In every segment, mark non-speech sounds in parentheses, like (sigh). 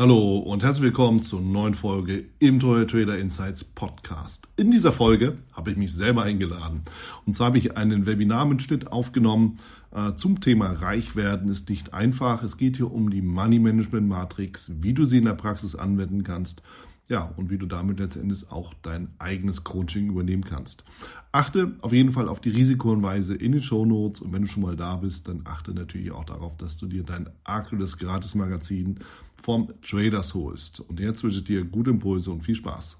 Hallo und herzlich willkommen zur neuen Folge im Teuer Trader Insights Podcast. In dieser Folge habe ich mich selber eingeladen. Und zwar habe ich einen Webinarmitschnitt aufgenommen äh, zum Thema Reich werden ist nicht einfach. Es geht hier um die Money Management Matrix, wie du sie in der Praxis anwenden kannst. Ja, und wie du damit letztendlich auch dein eigenes Coaching übernehmen kannst. Achte auf jeden Fall auf die Risikohinweise in den Show Notes und wenn du schon mal da bist, dann achte natürlich auch darauf, dass du dir dein aktuelles Gratis-Magazin vom Traders holst. Und jetzt wünsche ich dir gute Impulse und viel Spaß.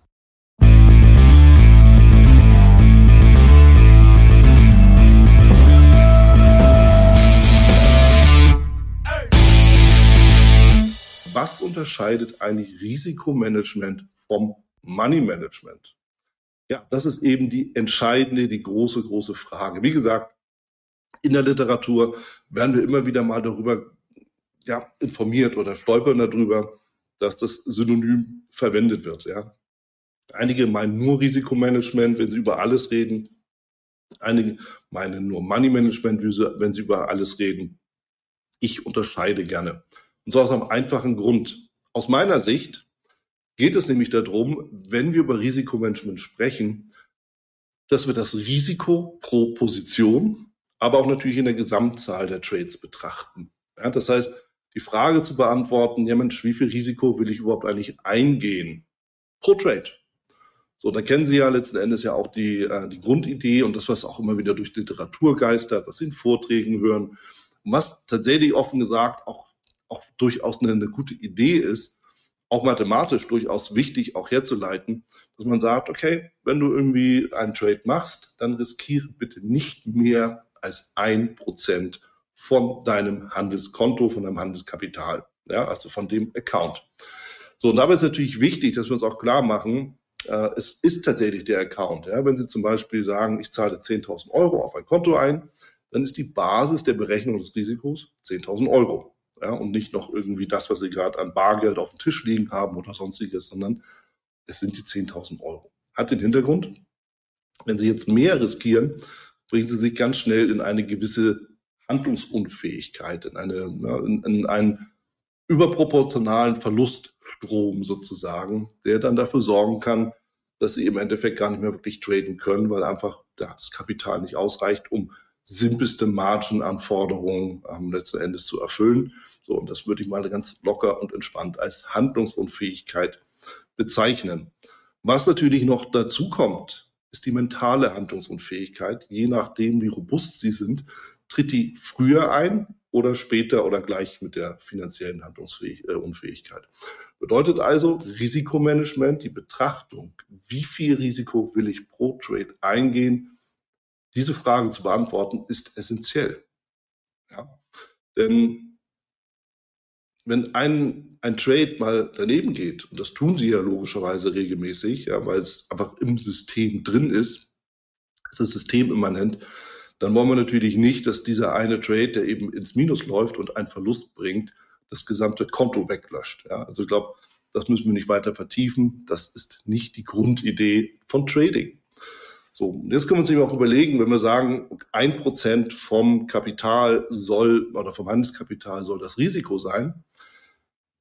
Was unterscheidet eigentlich Risikomanagement vom Money Management? Ja, das ist eben die entscheidende, die große, große Frage. Wie gesagt, in der Literatur werden wir immer wieder mal darüber ja, informiert oder stolpern darüber, dass das synonym verwendet wird. Ja. Einige meinen nur Risikomanagement, wenn sie über alles reden. Einige meinen nur Money Management, wenn sie über alles reden. Ich unterscheide gerne. Und zwar aus einem einfachen Grund. Aus meiner Sicht geht es nämlich darum, wenn wir über Risikomanagement sprechen, dass wir das Risiko pro Position, aber auch natürlich in der Gesamtzahl der Trades betrachten. Ja, das heißt, die Frage zu beantworten, ja Mensch, wie viel Risiko will ich überhaupt eigentlich eingehen pro Trade? So, da kennen Sie ja letzten Endes ja auch die, äh, die Grundidee und das, was auch immer wieder durch Literatur geistert, was Sie in Vorträgen hören, was tatsächlich offen gesagt auch, auch durchaus eine, eine gute Idee ist, auch mathematisch durchaus wichtig auch herzuleiten, dass man sagt, okay, wenn du irgendwie einen Trade machst, dann riskiere bitte nicht mehr als ein Prozent von deinem Handelskonto, von deinem Handelskapital, ja, also von dem Account. So, und dabei ist natürlich wichtig, dass wir uns auch klar machen, äh, es ist tatsächlich der Account. Ja. Wenn Sie zum Beispiel sagen, ich zahle 10.000 Euro auf ein Konto ein, dann ist die Basis der Berechnung des Risikos 10.000 Euro ja, und nicht noch irgendwie das, was sie gerade an Bargeld auf dem Tisch liegen haben oder sonstiges, sondern es sind die 10.000 Euro. Hat den Hintergrund, wenn sie jetzt mehr riskieren, bringen sie sich ganz schnell in eine gewisse Handlungsunfähigkeit, in, eine, in, in einen überproportionalen Verluststrom sozusagen, der dann dafür sorgen kann, dass sie im Endeffekt gar nicht mehr wirklich traden können, weil einfach ja, das Kapital nicht ausreicht, um simpelste Margin-Anforderungen ähm, letzten Endes zu erfüllen. So, und das würde ich mal ganz locker und entspannt als Handlungsunfähigkeit bezeichnen. Was natürlich noch dazu kommt, ist die mentale Handlungsunfähigkeit. Je nachdem, wie robust Sie sind, tritt die früher ein oder später oder gleich mit der finanziellen Handlungsunfähigkeit. Bedeutet also Risikomanagement, die Betrachtung, wie viel Risiko will ich pro Trade eingehen, diese Frage zu beantworten, ist essentiell. Ja? Denn wenn ein, ein Trade mal daneben geht, und das tun sie ja logischerweise regelmäßig, ja, weil es einfach im System drin ist, ist das System immanent, dann wollen wir natürlich nicht, dass dieser eine Trade, der eben ins Minus läuft und einen Verlust bringt, das gesamte Konto weglöscht. Ja. Also ich glaube, das müssen wir nicht weiter vertiefen. Das ist nicht die Grundidee von Trading. So, jetzt können wir uns eben auch überlegen, wenn wir sagen, ein Prozent vom Kapital soll oder vom Handelskapital soll das Risiko sein.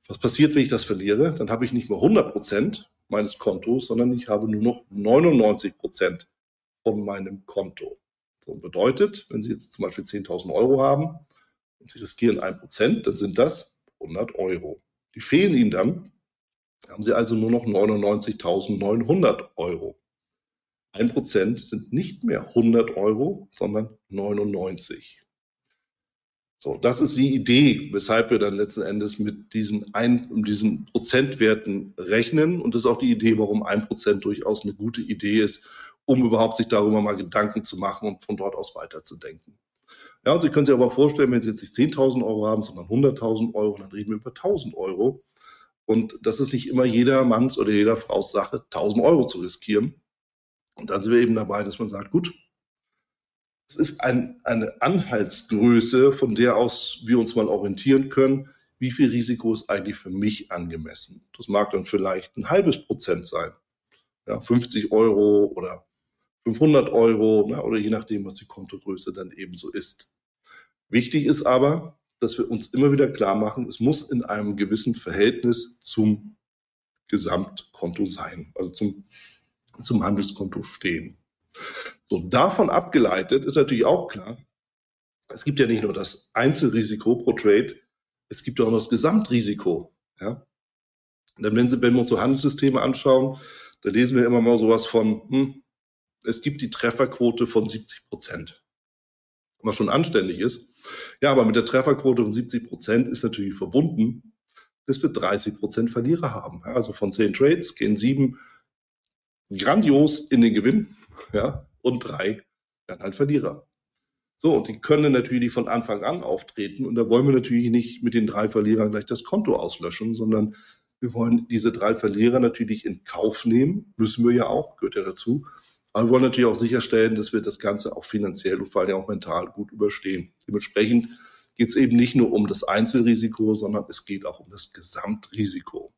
Was passiert, wenn ich das verliere? Dann habe ich nicht mehr 100 Prozent meines Kontos, sondern ich habe nur noch 99 Prozent von meinem Konto. So bedeutet, wenn Sie jetzt zum Beispiel 10.000 Euro haben und Sie riskieren ein Prozent, dann sind das 100 Euro. Die fehlen Ihnen dann, haben Sie also nur noch 99.900 Euro. Ein Prozent sind nicht mehr 100 Euro, sondern 99. So, das ist die Idee, weshalb wir dann letzten Endes mit diesen, ein, diesen Prozentwerten rechnen. Und das ist auch die Idee, warum ein Prozent durchaus eine gute Idee ist, um überhaupt sich darüber mal Gedanken zu machen und von dort aus weiterzudenken. Ja, und Sie können sich aber vorstellen, wenn Sie jetzt nicht 10.000 Euro haben, sondern 100.000 Euro, dann reden wir über 1.000 Euro. Und das ist nicht immer jeder Manns oder jeder Frau's Sache, 1.000 Euro zu riskieren. Und dann sind wir eben dabei, dass man sagt, gut, es ist ein, eine Anhaltsgröße, von der aus wir uns mal orientieren können, wie viel Risiko ist eigentlich für mich angemessen. Das mag dann vielleicht ein halbes Prozent sein, ja, 50 Euro oder 500 Euro na, oder je nachdem, was die Kontogröße dann eben so ist. Wichtig ist aber, dass wir uns immer wieder klar machen, es muss in einem gewissen Verhältnis zum Gesamtkonto sein, also zum, zum Handelskonto stehen. So, davon abgeleitet ist natürlich auch klar, es gibt ja nicht nur das Einzelrisiko pro Trade, es gibt auch noch das Gesamtrisiko. Ja? Denn wenn, Sie, wenn wir uns so Handelssysteme anschauen, da lesen wir immer mal sowas von, hm, es gibt die Trefferquote von 70 Prozent. Was schon anständig ist. Ja, aber mit der Trefferquote von 70 Prozent ist natürlich verbunden, dass wir 30 Prozent Verlierer haben. Also von zehn Trades gehen sieben grandios in den Gewinn ja, und drei werden halt Verlierer. So, und die können natürlich von Anfang an auftreten. Und da wollen wir natürlich nicht mit den drei Verlierern gleich das Konto auslöschen, sondern wir wollen diese drei Verlierer natürlich in Kauf nehmen. Müssen wir ja auch, gehört ja dazu. Aber wir wollen natürlich auch sicherstellen, dass wir das Ganze auch finanziell und vor allem auch mental gut überstehen. Dementsprechend geht es eben nicht nur um das Einzelrisiko, sondern es geht auch um das Gesamtrisiko.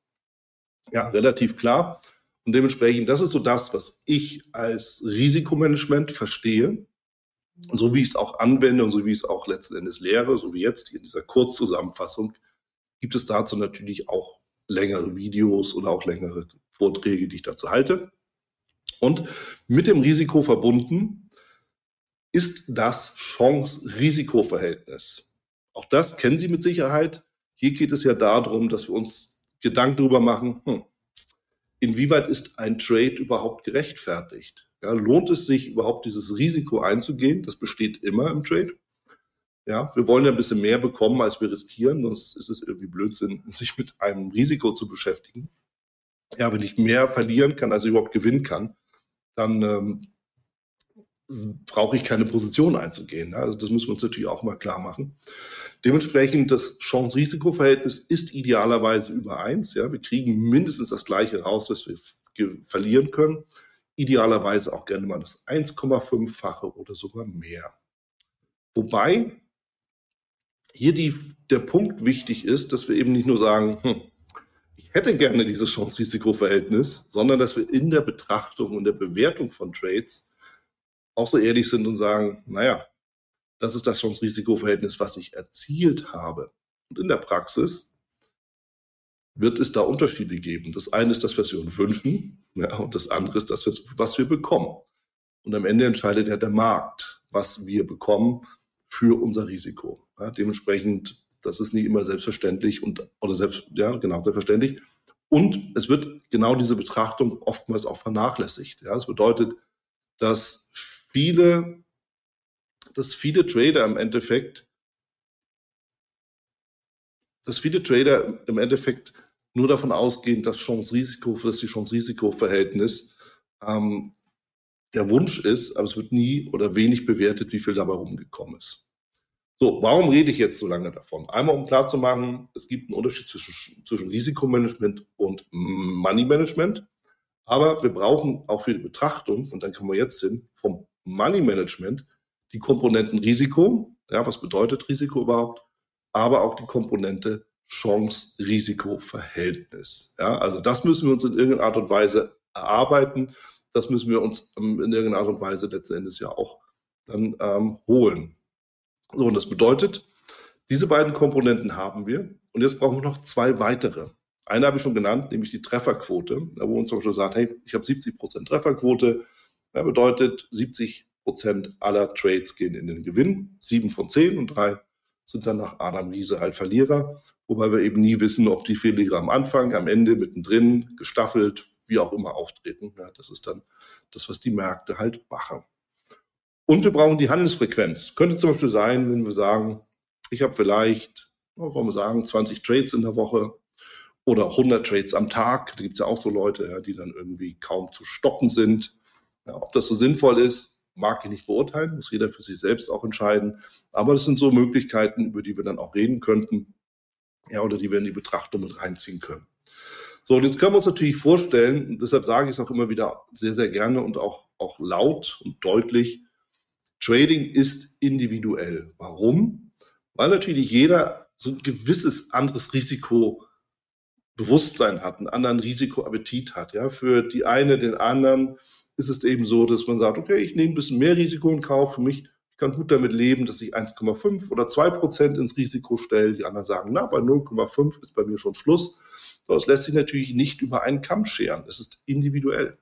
Ja, relativ klar. Und dementsprechend, das ist so das, was ich als Risikomanagement verstehe. So wie ich es auch anwende und so wie ich es auch letzten Endes lehre, so wie jetzt in dieser Kurzzusammenfassung, gibt es dazu natürlich auch längere Videos oder auch längere Vorträge, die ich dazu halte. Und mit dem Risiko verbunden ist das Chance-Risiko-Verhältnis. Auch das kennen Sie mit Sicherheit. Hier geht es ja darum, dass wir uns Gedanken darüber machen, hm, inwieweit ist ein Trade überhaupt gerechtfertigt? Ja, lohnt es sich überhaupt dieses Risiko einzugehen? Das besteht immer im Trade. Ja, wir wollen ja ein bisschen mehr bekommen, als wir riskieren, sonst ist es irgendwie Blödsinn, (laughs) sich mit einem Risiko zu beschäftigen. Ja, wenn ich mehr verlieren kann, als ich überhaupt gewinnen kann, dann ähm, brauche ich keine Position einzugehen. Also das müssen wir uns natürlich auch mal klar machen. Dementsprechend das Chance-Risiko-Verhältnis ist idealerweise über eins. Ja, wir kriegen mindestens das gleiche raus, was wir verlieren können. Idealerweise auch gerne mal das 1,5-fache oder sogar mehr. Wobei hier die, der Punkt wichtig ist, dass wir eben nicht nur sagen, hm, hätte gerne dieses Chance-Risiko-Verhältnis, sondern dass wir in der Betrachtung und der Bewertung von Trades auch so ehrlich sind und sagen, naja, das ist das Chance-Risiko-Verhältnis, was ich erzielt habe. Und in der Praxis wird es da Unterschiede geben. Das eine ist das, was wir uns wünschen, ja, und das andere ist das, was wir bekommen. Und am Ende entscheidet ja der Markt, was wir bekommen für unser Risiko. Ja, dementsprechend, das ist nicht immer selbstverständlich und oder selbst, ja, genau, selbstverständlich. Und es wird genau diese Betrachtung oftmals auch vernachlässigt. Ja, das bedeutet, dass viele, dass viele Trader im Endeffekt, dass viele Trader im Endeffekt nur davon ausgehen, dass Chance-Risiko, dass die Chance-Risiko-Verhältnis ähm, der Wunsch ist, aber es wird nie oder wenig bewertet, wie viel dabei rumgekommen ist. So, warum rede ich jetzt so lange davon? Einmal, um klarzumachen, es gibt einen Unterschied zwischen, zwischen Risikomanagement und Money Management. Aber wir brauchen auch für die Betrachtung, und dann kommen wir jetzt hin, vom Money Management die Komponenten Risiko. Ja, was bedeutet Risiko überhaupt? Aber auch die Komponente Chance-Risiko-Verhältnis. Ja, also das müssen wir uns in irgendeiner Art und Weise erarbeiten. Das müssen wir uns in irgendeiner Art und Weise letzten Endes ja auch dann ähm, holen. So, und das bedeutet, diese beiden Komponenten haben wir. Und jetzt brauchen wir noch zwei weitere. Eine habe ich schon genannt, nämlich die Trefferquote, wo uns zum Beispiel sagt, hey, ich habe 70 Prozent Trefferquote. Das bedeutet, 70 Prozent aller Trades gehen in den Gewinn, sieben von zehn und drei sind dann nach Adam Wiese halt Verlierer, wobei wir eben nie wissen, ob die Verlierer am Anfang, am Ende, mittendrin, gestaffelt, wie auch immer auftreten. Ja, das ist dann das, was die Märkte halt machen. Und wir brauchen die Handelsfrequenz. Könnte zum Beispiel sein, wenn wir sagen, ich habe vielleicht, wollen wir sagen, 20 Trades in der Woche oder 100 Trades am Tag. Da gibt es ja auch so Leute, ja, die dann irgendwie kaum zu stoppen sind. Ja, ob das so sinnvoll ist, mag ich nicht beurteilen, muss jeder für sich selbst auch entscheiden. Aber das sind so Möglichkeiten, über die wir dann auch reden könnten, ja, oder die wir in die Betrachtung mit reinziehen können. So, und jetzt können wir uns natürlich vorstellen, deshalb sage ich es auch immer wieder sehr, sehr gerne und auch, auch laut und deutlich, Trading ist individuell. Warum? Weil natürlich jeder so ein gewisses anderes Risikobewusstsein hat, einen anderen Risikoappetit hat. Ja, für die eine, den anderen ist es eben so, dass man sagt, okay, ich nehme ein bisschen mehr Risiko in Kauf. Für mich, ich kann gut damit leben, dass ich 1,5 oder 2 Prozent ins Risiko stelle. Die anderen sagen, na, bei 0,5 ist bei mir schon Schluss. So, das lässt sich natürlich nicht über einen Kamm scheren. Es ist individuell.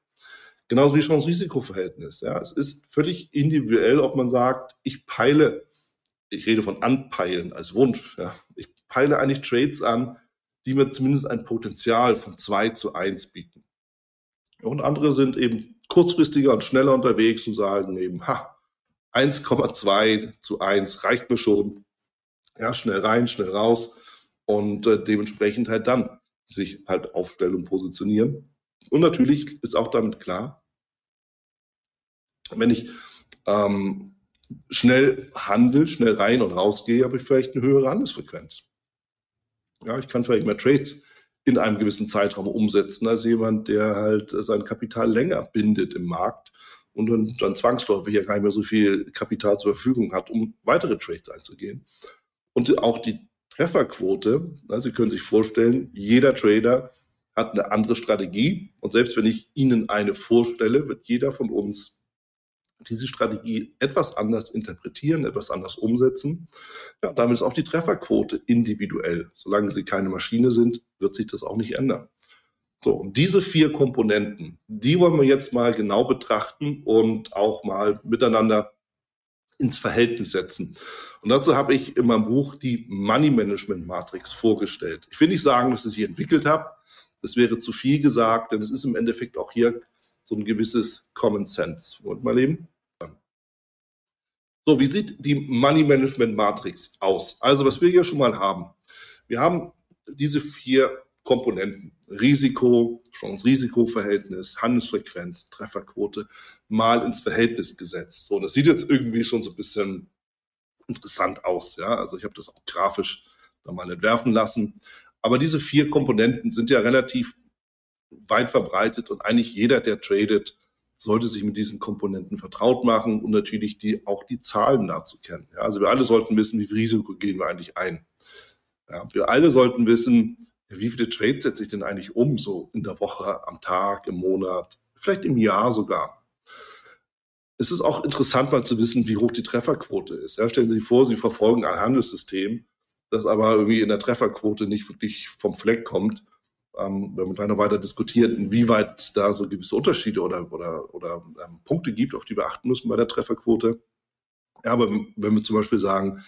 Genauso wie Chance-Risiko-Verhältnis. Ja, es ist völlig individuell, ob man sagt, ich peile, ich rede von anpeilen als Wunsch. Ja, ich peile eigentlich Trades an, die mir zumindest ein Potenzial von 2 zu 1 bieten. Und andere sind eben kurzfristiger und schneller unterwegs und sagen eben, ha, 1,2 zu 1 reicht mir schon. Ja, schnell rein, schnell raus und äh, dementsprechend halt dann sich halt aufstellen und positionieren. Und natürlich ist auch damit klar, wenn ich ähm, schnell handel, schnell rein und rausgehe, habe ich vielleicht eine höhere Handelsfrequenz. Ja, ich kann vielleicht mehr Trades in einem gewissen Zeitraum umsetzen als jemand, der halt sein Kapital länger bindet im Markt und dann, dann zwangsläufig ja gar nicht mehr so viel Kapital zur Verfügung hat, um weitere Trades einzugehen. Und auch die Trefferquote, also Sie können sich vorstellen, jeder Trader hat eine andere Strategie und selbst wenn ich Ihnen eine vorstelle, wird jeder von uns diese Strategie etwas anders interpretieren, etwas anders umsetzen. Ja, damit ist auch die Trefferquote individuell. Solange sie keine Maschine sind, wird sich das auch nicht ändern. So, und diese vier Komponenten, die wollen wir jetzt mal genau betrachten und auch mal miteinander ins Verhältnis setzen. Und dazu habe ich in meinem Buch die Money Management Matrix vorgestellt. Ich will nicht sagen, dass ich sie entwickelt habe. Das wäre zu viel gesagt, denn es ist im Endeffekt auch hier so ein gewisses Common Sense. Wollt mal leben? So, wie sieht die Money Management Matrix aus? Also, was wir hier schon mal haben. Wir haben diese vier Komponenten. Risiko, Chance-Risiko-Verhältnis, Handelsfrequenz, Trefferquote mal ins Verhältnis gesetzt. So, das sieht jetzt irgendwie schon so ein bisschen interessant aus. Ja, also ich habe das auch grafisch da mal entwerfen lassen. Aber diese vier Komponenten sind ja relativ weit verbreitet und eigentlich jeder, der tradet, sollte sich mit diesen Komponenten vertraut machen und natürlich die, auch die Zahlen dazu kennen. Ja, also wir alle sollten wissen, wie viel Risiko gehen wir eigentlich ein. Ja, wir alle sollten wissen, wie viele Trades setze ich denn eigentlich um, so in der Woche, am Tag, im Monat, vielleicht im Jahr sogar. Es ist auch interessant mal zu wissen, wie hoch die Trefferquote ist. Ja, stellen Sie sich vor, Sie verfolgen ein Handelssystem, das aber irgendwie in der Trefferquote nicht wirklich vom Fleck kommt ähm, wenn man noch weiter diskutiert, inwieweit es da so gewisse Unterschiede oder, oder, oder ähm, Punkte gibt, auf die wir achten müssen bei der Trefferquote. Ja, aber wenn wir zum Beispiel sagen,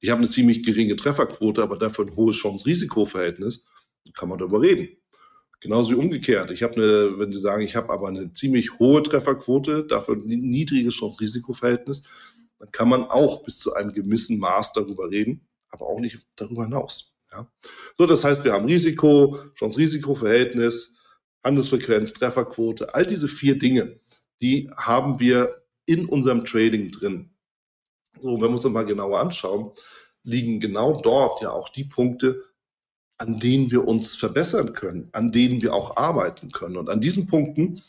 ich habe eine ziemlich geringe Trefferquote, aber dafür ein hohes Chance-Risiko-Verhältnis, kann man darüber reden. Genauso wie umgekehrt. Ich habe eine, wenn Sie sagen, ich habe aber eine ziemlich hohe Trefferquote, dafür ein niedriges Chance-Risiko-Verhältnis, dann kann man auch bis zu einem gewissen Maß darüber reden, aber auch nicht darüber hinaus. Ja. So, das heißt, wir haben Risiko, Chance-Risiko-Verhältnis, Handelsfrequenz, Trefferquote, all diese vier Dinge, die haben wir in unserem Trading drin. So, wenn wir uns das mal genauer anschauen, liegen genau dort ja auch die Punkte, an denen wir uns verbessern können, an denen wir auch arbeiten können. Und an diesen Punkten,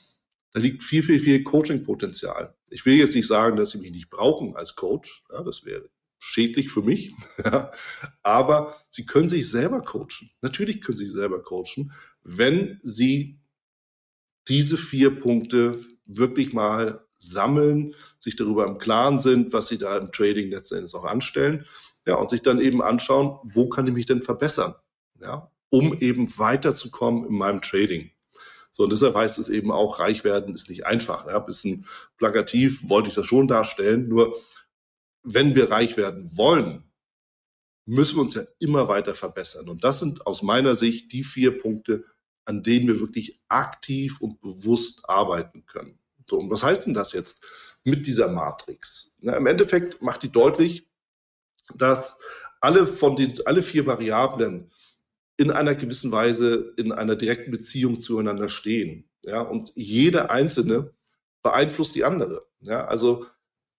da liegt viel, viel, viel Coaching-Potenzial. Ich will jetzt nicht sagen, dass Sie mich nicht brauchen als Coach. Ja, das wäre schädlich für mich. (laughs) Aber Sie können sich selber coachen. Natürlich können Sie sich selber coachen, wenn Sie diese vier Punkte wirklich mal sammeln, sich darüber im Klaren sind, was Sie da im Trading letztendlich auch anstellen. Ja, und sich dann eben anschauen, wo kann ich mich denn verbessern? Ja, um eben weiterzukommen in meinem Trading. So, und deshalb heißt es eben auch, reich werden ist nicht einfach. Ja, bisschen plakativ wollte ich das schon darstellen, nur wenn wir reich werden wollen, müssen wir uns ja immer weiter verbessern. Und das sind aus meiner Sicht die vier Punkte, an denen wir wirklich aktiv und bewusst arbeiten können. So, und was heißt denn das jetzt mit dieser Matrix? Na, Im Endeffekt macht die deutlich, dass alle von den, alle vier Variablen in einer gewissen Weise in einer direkten Beziehung zueinander stehen. Ja, und jede einzelne beeinflusst die andere. Ja, also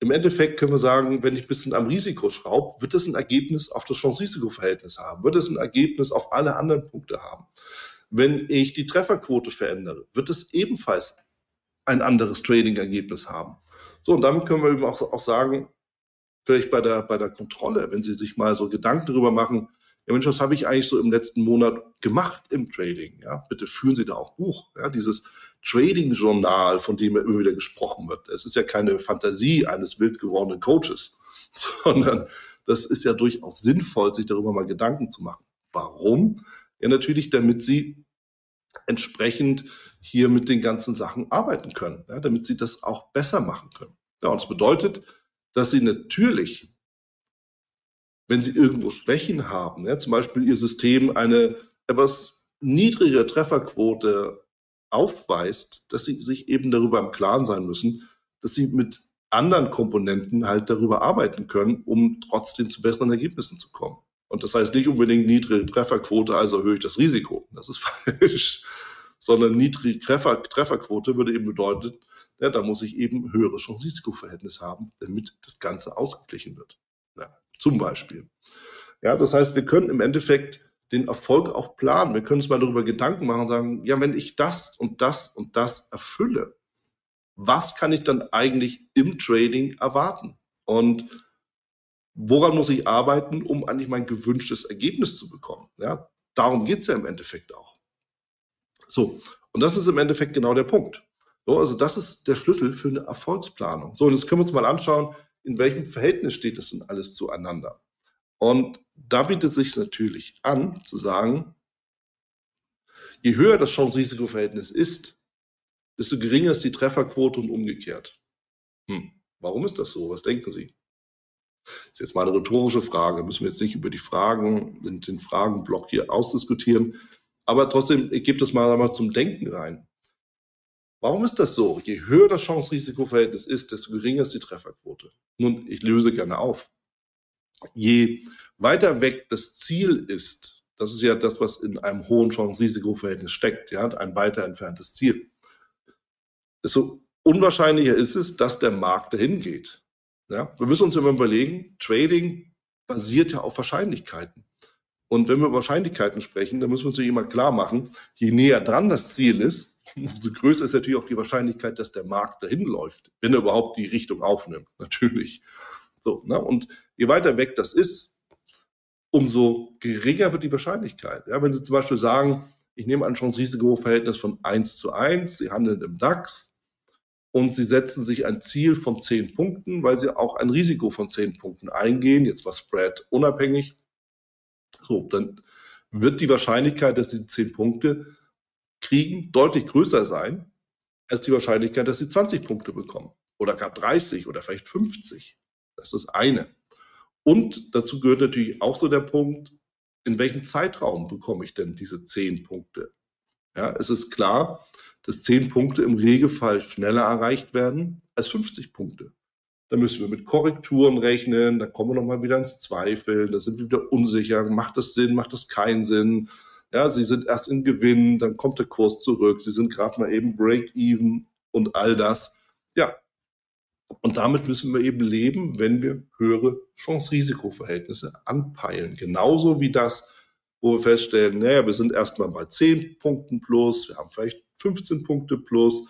im Endeffekt können wir sagen, wenn ich ein bisschen am Risiko schraube, wird es ein Ergebnis auf das Chance-Risiko-Verhältnis haben, wird es ein Ergebnis auf alle anderen Punkte haben. Wenn ich die Trefferquote verändere, wird es ebenfalls ein anderes Trading-Ergebnis haben. So, und damit können wir eben auch, auch sagen, vielleicht bei der, bei der Kontrolle, wenn Sie sich mal so Gedanken darüber machen, ja Mensch, was habe ich eigentlich so im letzten Monat gemacht im Trading? Ja, bitte führen Sie da auch Buch. Ja, dieses Trading-Journal, von dem immer wieder gesprochen wird. Es ist ja keine Fantasie eines wild gewordenen Coaches. (laughs) sondern das ist ja durchaus sinnvoll, sich darüber mal Gedanken zu machen. Warum? Ja, natürlich, damit Sie entsprechend hier mit den ganzen Sachen arbeiten können, ja, damit Sie das auch besser machen können. Ja, und es bedeutet, dass Sie natürlich, wenn Sie irgendwo Schwächen haben, ja, zum Beispiel Ihr System eine etwas niedrigere Trefferquote aufweist, dass Sie sich eben darüber im Klaren sein müssen, dass Sie mit anderen Komponenten halt darüber arbeiten können, um trotzdem zu besseren Ergebnissen zu kommen. Und das heißt nicht unbedingt niedrige Trefferquote, also erhöhe ich das Risiko. Das ist (laughs) falsch. Sondern niedrige Treffer, Trefferquote würde eben bedeuten, ja, da muss ich eben höhere Chance-Risiko-Verhältnis haben, damit das Ganze ausgeglichen wird. Ja, zum Beispiel. Ja, das heißt, wir können im Endeffekt den Erfolg auch planen. Wir können uns mal darüber Gedanken machen und sagen, ja, wenn ich das und das und das erfülle, was kann ich dann eigentlich im Trading erwarten? Und woran muss ich arbeiten, um eigentlich mein gewünschtes Ergebnis zu bekommen? Ja, darum geht es ja im Endeffekt auch. So, und das ist im Endeffekt genau der Punkt. So, also das ist der Schlüssel für eine Erfolgsplanung. So, und jetzt können wir uns mal anschauen, in welchem Verhältnis steht das denn alles zueinander. Und da bietet es sich natürlich an, zu sagen, je höher das Chance-Risiko-Verhältnis ist, desto geringer ist die Trefferquote und umgekehrt. Hm, warum ist das so? Was denken Sie? Das ist jetzt mal eine rhetorische Frage. Müssen wir jetzt nicht über die Fragen, den, den Fragenblock hier ausdiskutieren. Aber trotzdem gibt es mal, mal zum Denken rein. Warum ist das so? Je höher das Chance-Risiko-Verhältnis ist, desto geringer ist die Trefferquote. Nun, ich löse gerne auf. Je weiter weg das Ziel ist, das ist ja das, was in einem hohen Chance-Risiko-Verhältnis steckt, ja, ein weiter entferntes Ziel, desto unwahrscheinlicher ist es, dass der Markt dahin geht. Ja, wir müssen uns immer überlegen, Trading basiert ja auf Wahrscheinlichkeiten. Und wenn wir über Wahrscheinlichkeiten sprechen, dann müssen wir uns immer klar machen, je näher dran das Ziel ist, umso größer ist natürlich auch die Wahrscheinlichkeit, dass der Markt dahin läuft, wenn er überhaupt die Richtung aufnimmt, natürlich. So, ne? Und je weiter weg das ist, umso geringer wird die Wahrscheinlichkeit. Ja, wenn Sie zum Beispiel sagen, ich nehme ein Chance-Risiko-Verhältnis von 1 zu 1, Sie handeln im DAX, und sie setzen sich ein Ziel von 10 Punkten, weil sie auch ein Risiko von 10 Punkten eingehen, jetzt war Spread unabhängig. So, dann wird die Wahrscheinlichkeit, dass sie 10 Punkte kriegen, deutlich größer sein, als die Wahrscheinlichkeit, dass sie 20 Punkte bekommen oder gar 30 oder vielleicht 50. Das ist eine. Und dazu gehört natürlich auch so der Punkt, in welchem Zeitraum bekomme ich denn diese 10 Punkte? Ja, es ist klar, dass 10 Punkte im Regelfall schneller erreicht werden als 50 Punkte. Da müssen wir mit Korrekturen rechnen, da kommen wir nochmal wieder ins Zweifeln, da sind wir wieder unsicher, macht das Sinn, macht das keinen Sinn. Ja, sie sind erst im Gewinn, dann kommt der Kurs zurück, sie sind gerade mal eben Break-Even und all das. Ja, und damit müssen wir eben leben, wenn wir höhere Chance-Risiko-Verhältnisse anpeilen. Genauso wie das, wo wir feststellen, naja, wir sind erstmal bei 10 Punkten plus, wir haben vielleicht 15 Punkte plus,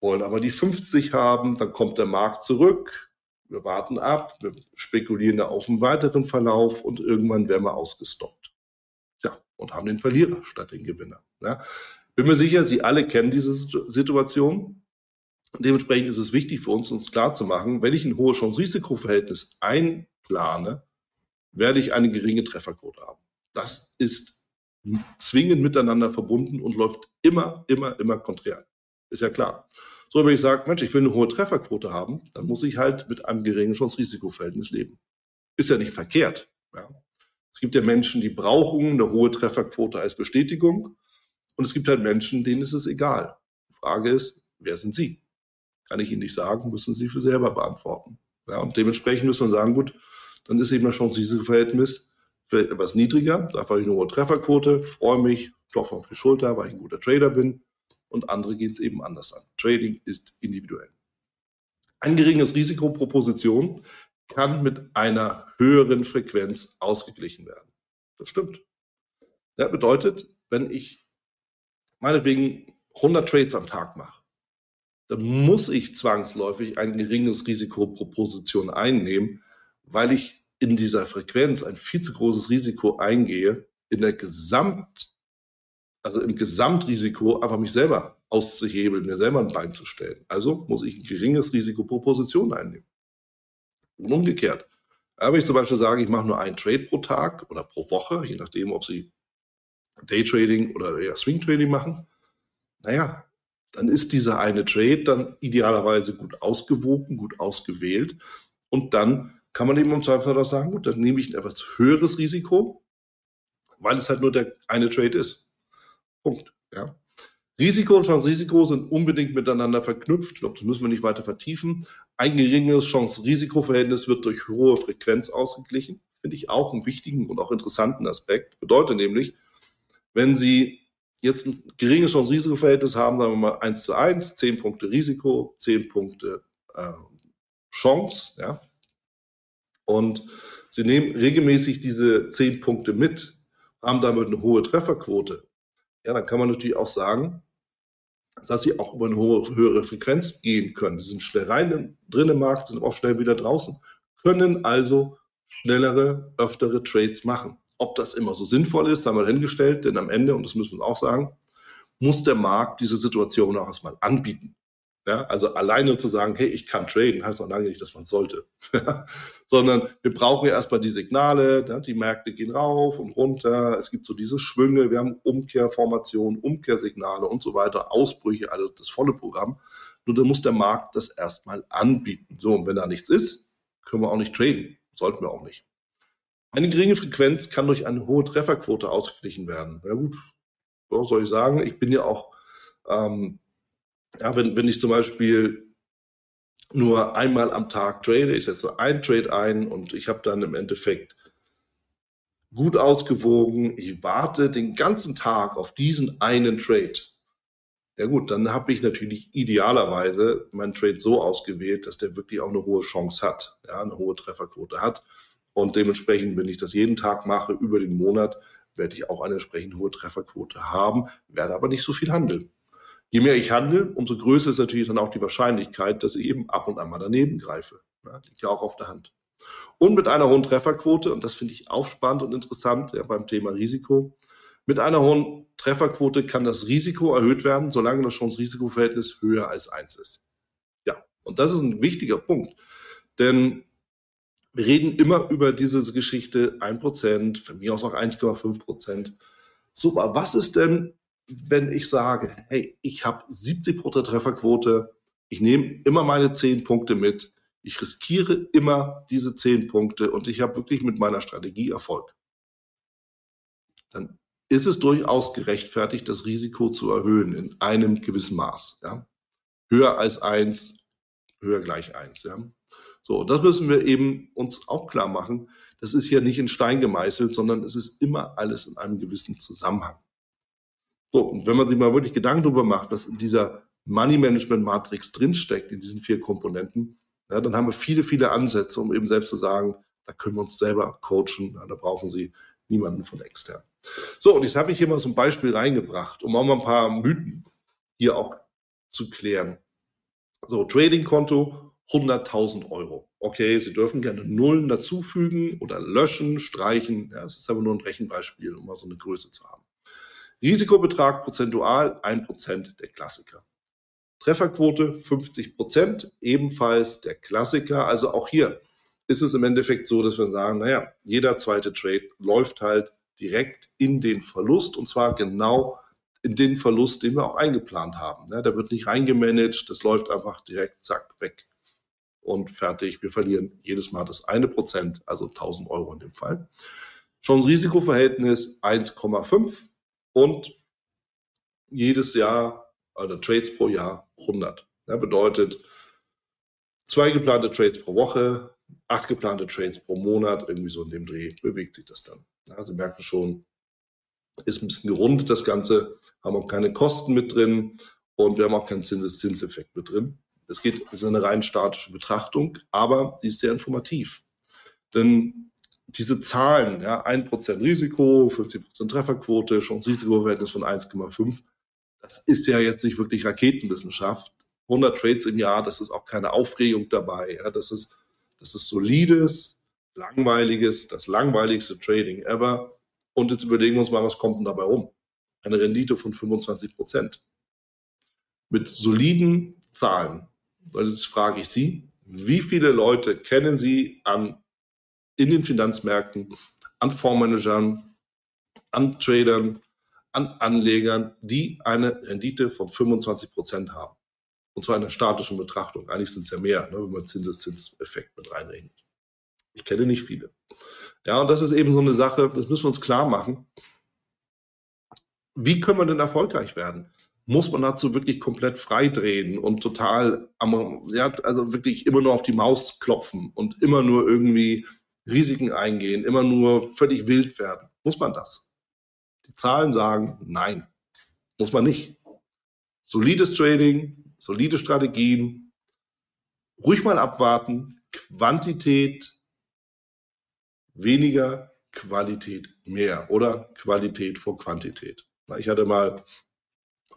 wollen aber die 50 haben, dann kommt der Markt zurück, wir warten ab, wir spekulieren da auf einen weiteren Verlauf und irgendwann werden wir ausgestoppt. Ja, und haben den Verlierer statt den Gewinner. Ja. Bin mir sicher, Sie alle kennen diese Situation. Dementsprechend ist es wichtig für uns, uns klarzumachen, wenn ich ein hohes Chance-Risiko-Verhältnis einplane, werde ich eine geringe Trefferquote haben. Das ist zwingend miteinander verbunden und läuft immer, immer, immer konträr. Ist ja klar. So, wenn ich sage, Mensch, ich will eine hohe Trefferquote haben, dann muss ich halt mit einem geringen Chance-Risiko-Verhältnis leben. Ist ja nicht verkehrt. Ja. Es gibt ja Menschen, die brauchen eine hohe Trefferquote als Bestätigung. Und es gibt halt Menschen, denen ist es egal. Die Frage ist, wer sind Sie? Kann ich Ihnen nicht sagen, müssen Sie für selber beantworten. Ja, und dementsprechend müssen wir sagen, gut, dann ist eben das Chance-Risiko-Verhältnis vielleicht etwas niedriger. Da habe ich eine hohe Trefferquote, freue mich, klopfe auf die Schulter, weil ich ein guter Trader bin. Und andere gehen es eben anders an. Trading ist individuell. Ein geringes Risiko pro Position kann mit einer höheren Frequenz ausgeglichen werden. Das stimmt. Das bedeutet, wenn ich meinetwegen 100 Trades am Tag mache, dann muss ich zwangsläufig ein geringes Risiko pro Position einnehmen, weil ich in dieser Frequenz ein viel zu großes Risiko eingehe, in der Gesamt, also im Gesamtrisiko einfach mich selber auszuhebeln, mir selber ein Bein zu stellen. Also muss ich ein geringes Risiko pro Position einnehmen. Und umgekehrt. Aber ich zum Beispiel sage, ich mache nur einen Trade pro Tag oder pro Woche, je nachdem, ob Sie Daytrading oder Swing Trading machen. Naja, dann ist dieser eine Trade dann idealerweise gut ausgewogen, gut ausgewählt. Und dann kann man eben im Zweifel auch sagen, gut, dann nehme ich ein etwas höheres Risiko, weil es halt nur der eine Trade ist. Punkt. Ja. Risiko und Chance-Risiko sind unbedingt miteinander verknüpft. Ich glaube, das müssen wir nicht weiter vertiefen. Ein geringeres Chance-Risiko-Verhältnis wird durch hohe Frequenz ausgeglichen. Finde ich auch einen wichtigen und auch interessanten Aspekt. Bedeutet nämlich, wenn Sie jetzt ein geringes Chance-Risiko-Verhältnis haben, sagen wir mal 1 zu 1, 10 Punkte Risiko, 10 Punkte äh, Chance, ja, und Sie nehmen regelmäßig diese 10 Punkte mit, haben damit eine hohe Trefferquote, ja, dann kann man natürlich auch sagen, dass sie auch über eine hohe, höhere Frequenz gehen können. Sie sind schnell rein drin im Markt, sind auch schnell wieder draußen, können also schnellere, öftere Trades machen. Ob das immer so sinnvoll ist, haben wir hingestellt, denn am Ende, und das müssen wir auch sagen, muss der Markt diese Situation auch erstmal anbieten. Ja, also alleine zu sagen, hey, ich kann traden, heißt noch lange nicht, dass man sollte. (laughs) Sondern wir brauchen ja erstmal die Signale, ja, die Märkte gehen rauf und runter, es gibt so diese Schwünge, wir haben Umkehrformationen, Umkehrsignale und so weiter, Ausbrüche, also das volle Programm. Nur dann muss der Markt das erstmal anbieten. So, und wenn da nichts ist, können wir auch nicht traden. Sollten wir auch nicht. Eine geringe Frequenz kann durch eine hohe Trefferquote ausgeglichen werden. Ja gut, was soll ich sagen? Ich bin ja auch ähm, ja, wenn, wenn ich zum Beispiel nur einmal am Tag trade, ich setze einen Trade ein und ich habe dann im Endeffekt gut ausgewogen, ich warte den ganzen Tag auf diesen einen Trade. Ja gut, dann habe ich natürlich idealerweise meinen Trade so ausgewählt, dass der wirklich auch eine hohe Chance hat, ja, eine hohe Trefferquote hat. Und dementsprechend, wenn ich das jeden Tag mache, über den Monat, werde ich auch eine entsprechend hohe Trefferquote haben, werde aber nicht so viel handeln. Je mehr ich handle, umso größer ist natürlich dann auch die Wahrscheinlichkeit, dass ich eben ab und an mal daneben greife. Ja, liegt ja auch auf der Hand. Und mit einer hohen Trefferquote, und das finde ich auch spannend und interessant ja, beim Thema Risiko, mit einer hohen Trefferquote kann das Risiko erhöht werden, solange das Chance-Risiko-Verhältnis höher als eins ist. Ja, und das ist ein wichtiger Punkt. Denn wir reden immer über diese Geschichte 1%, von mir aus auch 1,5%. Super, was ist denn, wenn ich sage, hey, ich habe 70 Prozent Trefferquote, ich nehme immer meine 10 Punkte mit, ich riskiere immer diese 10 Punkte und ich habe wirklich mit meiner Strategie Erfolg, dann ist es durchaus gerechtfertigt, das Risiko zu erhöhen in einem gewissen Maß. Ja? Höher als 1, höher gleich 1. Ja? So, das müssen wir eben uns auch klar machen. Das ist ja nicht in Stein gemeißelt, sondern es ist immer alles in einem gewissen Zusammenhang. So, und wenn man sich mal wirklich Gedanken darüber macht, was in dieser Money Management Matrix drinsteckt, in diesen vier Komponenten, ja, dann haben wir viele, viele Ansätze, um eben selbst zu sagen, da können wir uns selber coachen, da brauchen Sie niemanden von extern. So, und jetzt habe ich hier mal so ein Beispiel reingebracht, um auch mal ein paar Mythen hier auch zu klären. So, Trading-Konto 100.000 Euro. Okay, Sie dürfen gerne Nullen dazufügen oder löschen, streichen. Ja, es ist aber nur ein Rechenbeispiel, um mal so eine Größe zu haben. Risikobetrag prozentual 1% der Klassiker. Trefferquote 50%, ebenfalls der Klassiker. Also auch hier ist es im Endeffekt so, dass wir sagen, naja, jeder zweite Trade läuft halt direkt in den Verlust und zwar genau in den Verlust, den wir auch eingeplant haben. Ja, da wird nicht reingemanagt, das läuft einfach direkt, zack, weg und fertig. Wir verlieren jedes Mal das eine Prozent, also 1000 Euro in dem Fall. Chance Risikoverhältnis 1,5 und jedes Jahr, also Trades pro Jahr 100. Das bedeutet zwei geplante Trades pro Woche, acht geplante Trades pro Monat, irgendwie so in dem Dreh bewegt sich das dann. Sie merken schon, ist ein bisschen gerundet das Ganze, haben auch keine Kosten mit drin und wir haben auch keinen Zinseszinseffekt mit drin. Es geht, es ist eine rein statische Betrachtung, aber die ist sehr informativ. Denn diese Zahlen, ja, 1% Risiko, 50% Trefferquote, Chance-Risiko-Verhältnis von 1,5, das ist ja jetzt nicht wirklich Raketenwissenschaft. 100 Trades im Jahr, das ist auch keine Aufregung dabei. Ja, das, ist, das ist solides, langweiliges, das langweiligste Trading ever. Und jetzt überlegen wir uns mal, was kommt denn dabei rum? Eine Rendite von 25% Mit soliden Zahlen. Also jetzt frage ich Sie, Wie viele Leute kennen Sie an, in den Finanzmärkten, an Fondsmanagern, an Tradern, an Anlegern, die eine Rendite von 25 Prozent haben? Und zwar in der statischen Betrachtung. Eigentlich sind es ja mehr, ne, wenn man Zinseszinseffekt mit reinrechnet. Ich kenne nicht viele. Ja, und das ist eben so eine Sache, das müssen wir uns klar machen. Wie können wir denn erfolgreich werden? Muss man dazu wirklich komplett freidrehen und total, ja, also wirklich immer nur auf die Maus klopfen und immer nur irgendwie Risiken eingehen, immer nur völlig wild werden? Muss man das? Die Zahlen sagen, nein, muss man nicht. Solides Trading, solide Strategien, ruhig mal abwarten, Quantität weniger, Qualität mehr oder Qualität vor Quantität. Ich hatte mal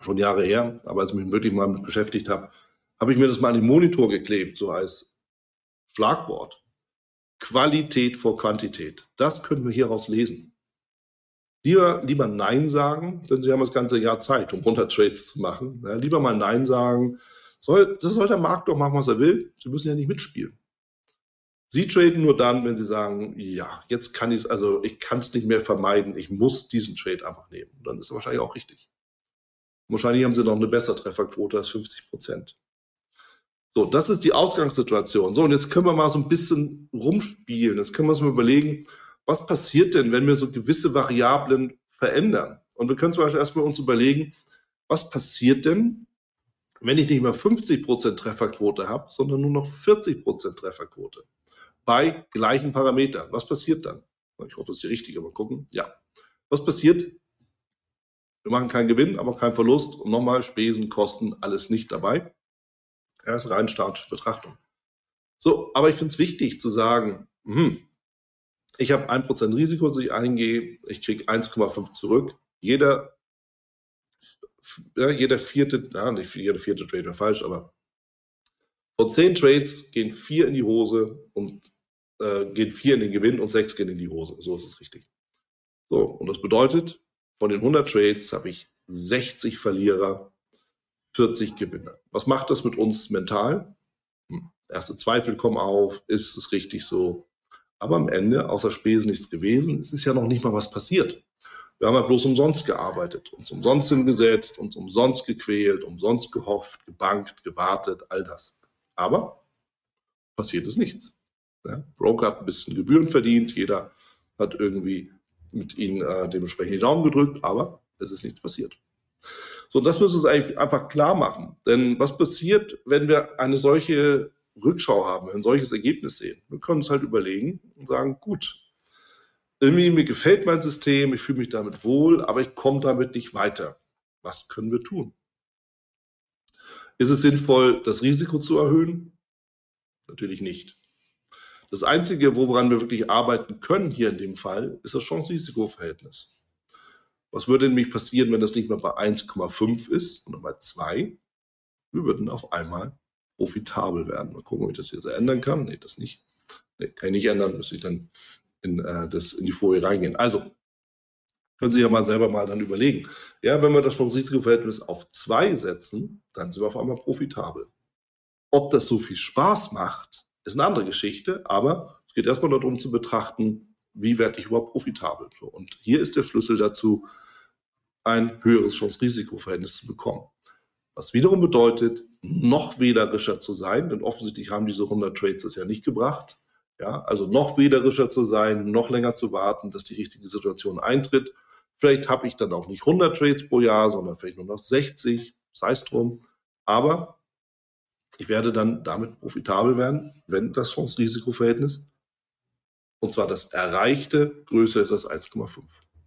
schon Jahre her, aber als ich mich wirklich mal mit beschäftigt habe, habe ich mir das mal an den Monitor geklebt, so als Schlagwort. Qualität vor Quantität. Das können wir hieraus lesen. Lieber, lieber Nein sagen, denn Sie haben das ganze Jahr Zeit, um 100 Trades zu machen. Ja, lieber mal Nein sagen. Soll, das soll der Markt doch machen, was er will. Sie müssen ja nicht mitspielen. Sie traden nur dann, wenn Sie sagen, ja, jetzt kann ich es, also ich kann es nicht mehr vermeiden, ich muss diesen Trade einfach nehmen. Dann ist er wahrscheinlich auch richtig. Wahrscheinlich haben Sie noch eine bessere Trefferquote als 50 Prozent. So, das ist die Ausgangssituation. So, und jetzt können wir mal so ein bisschen rumspielen. Jetzt können wir uns mal überlegen, was passiert denn, wenn wir so gewisse Variablen verändern? Und wir können zum Beispiel erstmal uns überlegen, was passiert denn, wenn ich nicht mehr 50 Prozent Trefferquote habe, sondern nur noch 40 Prozent Trefferquote? bei gleichen Parametern. Was passiert dann? Ich hoffe, das ist die richtige. Mal gucken. Ja. Was passiert? Wir machen keinen Gewinn, aber keinen Verlust. Und nochmal, Spesen, Kosten, alles nicht dabei. Ja, ist rein statische Betrachtung. So, aber ich finde es wichtig zu sagen, hm, ich habe 1% Risiko, das ich eingehe, ich kriege 1,5 zurück. Jeder, ja, jeder vierte, ja, nicht jeder vierte Trade wäre falsch, aber von 10 Trades gehen vier in die Hose und äh, gehen vier in den Gewinn und sechs gehen in die Hose. So ist es richtig. So, und das bedeutet, von den 100 Trades habe ich 60 Verlierer, 40 Gewinner. Was macht das mit uns mental? Hm. Erste Zweifel kommen auf, ist es richtig so? Aber am Ende, außer Spesen nichts gewesen, es ist ja noch nicht mal was passiert. Wir haben ja bloß umsonst gearbeitet, uns umsonst hingesetzt, uns umsonst gequält, umsonst gehofft, gebankt, gewartet, all das. Aber passiert ist nichts. Ja, Broker hat ein bisschen Gebühren verdient, jeder hat irgendwie mit ihnen äh, dementsprechend die Daumen gedrückt, aber es ist nichts passiert. So, das müssen wir uns eigentlich einfach klar machen. Denn was passiert, wenn wir eine solche Rückschau haben, ein solches Ergebnis sehen? Wir können uns halt überlegen und sagen, gut, irgendwie mir gefällt mein System, ich fühle mich damit wohl, aber ich komme damit nicht weiter. Was können wir tun? Ist es sinnvoll, das Risiko zu erhöhen? Natürlich nicht. Das Einzige, woran wir wirklich arbeiten können hier in dem Fall, ist das Chance-Risiko-Verhältnis. Was würde nämlich passieren, wenn das nicht mehr bei 1,5 ist, sondern bei 2? Wir würden auf einmal profitabel werden. Mal gucken, ob ich das hier so ändern kann. Nee, das nicht. Nee, kann ich nicht ändern, müsste ich dann in, äh, das, in die Folie reingehen. Also, können Sie ja mal selber mal dann überlegen. Ja, wenn wir das Chance-Risiko-Verhältnis auf 2 setzen, dann sind wir auf einmal profitabel. Ob das so viel Spaß macht, ist eine andere Geschichte, aber es geht erstmal darum zu betrachten, wie werde ich überhaupt profitabel. Und hier ist der Schlüssel dazu, ein höheres Chance-Risiko-Verhältnis zu bekommen. Was wiederum bedeutet, noch wählerischer zu sein, denn offensichtlich haben diese 100 Trades das ja nicht gebracht. Ja, also noch wählerischer zu sein, noch länger zu warten, dass die richtige Situation eintritt. Vielleicht habe ich dann auch nicht 100 Trades pro Jahr, sondern vielleicht nur noch 60, sei es drum. Aber ich werde dann damit profitabel werden, wenn das Chance-Risiko-Verhältnis, und zwar das erreichte, größer ist als 1,5.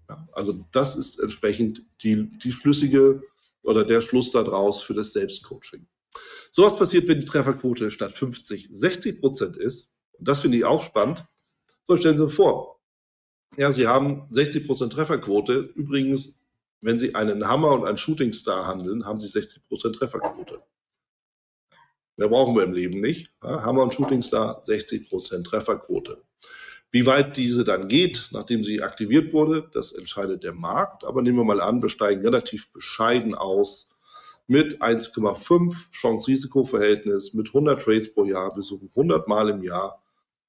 Ja, also das ist entsprechend die, die schlüssige oder der Schluss daraus für das Selbstcoaching. So was passiert, wenn die Trefferquote statt 50 60 Prozent ist. Und das finde ich auch spannend. So stellen Sie sich vor. Ja, Sie haben 60 Prozent Trefferquote. Übrigens, wenn Sie einen Hammer und einen Shooting Star handeln, haben Sie 60 Prozent Trefferquote. Mehr brauchen wir im Leben nicht. Ja, Hammer und Shooting Star 60% Trefferquote. Wie weit diese dann geht, nachdem sie aktiviert wurde, das entscheidet der Markt. Aber nehmen wir mal an, wir steigen relativ bescheiden aus mit 1,5 Chance-Risiko-Verhältnis, mit 100 Trades pro Jahr. Wir suchen 100 Mal im Jahr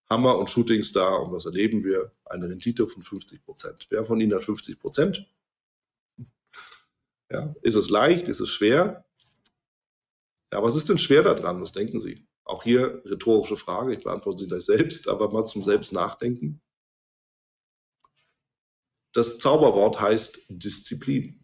Hammer und Shooting Star. Und was erleben wir? Eine Rendite von 50 Prozent. Wer von Ihnen hat 50 Prozent? Ja, ist es leicht? Ist es schwer? Ja, was ist denn schwer daran? Was denken Sie? Auch hier rhetorische Frage. Ich beantworte sie gleich selbst, aber mal zum Selbst nachdenken. Das Zauberwort heißt Disziplin.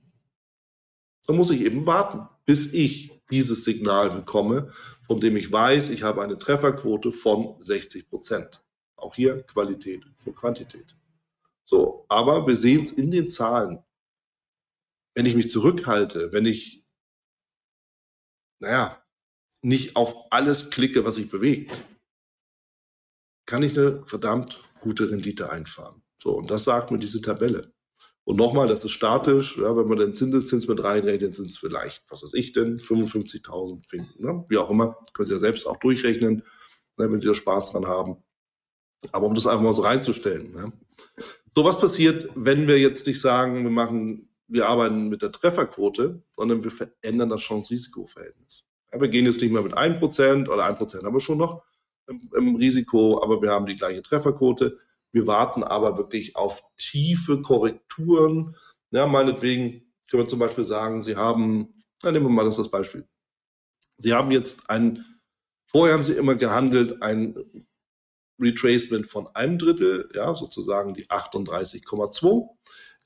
Da muss ich eben warten, bis ich dieses Signal bekomme, von dem ich weiß, ich habe eine Trefferquote von 60 Prozent. Auch hier Qualität vor Quantität. So, aber wir sehen es in den Zahlen. Wenn ich mich zurückhalte, wenn ich, naja, nicht auf alles klicke, was sich bewegt, kann ich eine verdammt gute Rendite einfahren. So, und das sagt mir diese Tabelle. Und nochmal, das ist statisch. Ja, wenn man den Zinseszins mit reinrechnet, sind es vielleicht, was weiß ich denn, 55.000 finden. Ne? Wie auch immer, könnt ihr selbst auch durchrechnen, ne, wenn Sie da Spaß dran haben. Aber um das einfach mal so reinzustellen. Ne? So, was passiert, wenn wir jetzt nicht sagen, wir machen, wir arbeiten mit der Trefferquote, sondern wir verändern das Chance-Risiko-Verhältnis. Wir gehen jetzt nicht mehr mit 1% oder 1% haben wir schon noch im, im Risiko, aber wir haben die gleiche Trefferquote wir warten aber wirklich auf tiefe Korrekturen. Ja, meinetwegen können wir zum Beispiel sagen, Sie haben, na, nehmen wir mal das, das Beispiel. Sie haben jetzt ein, vorher haben Sie immer gehandelt, ein Retracement von einem Drittel, ja, sozusagen die 38,2.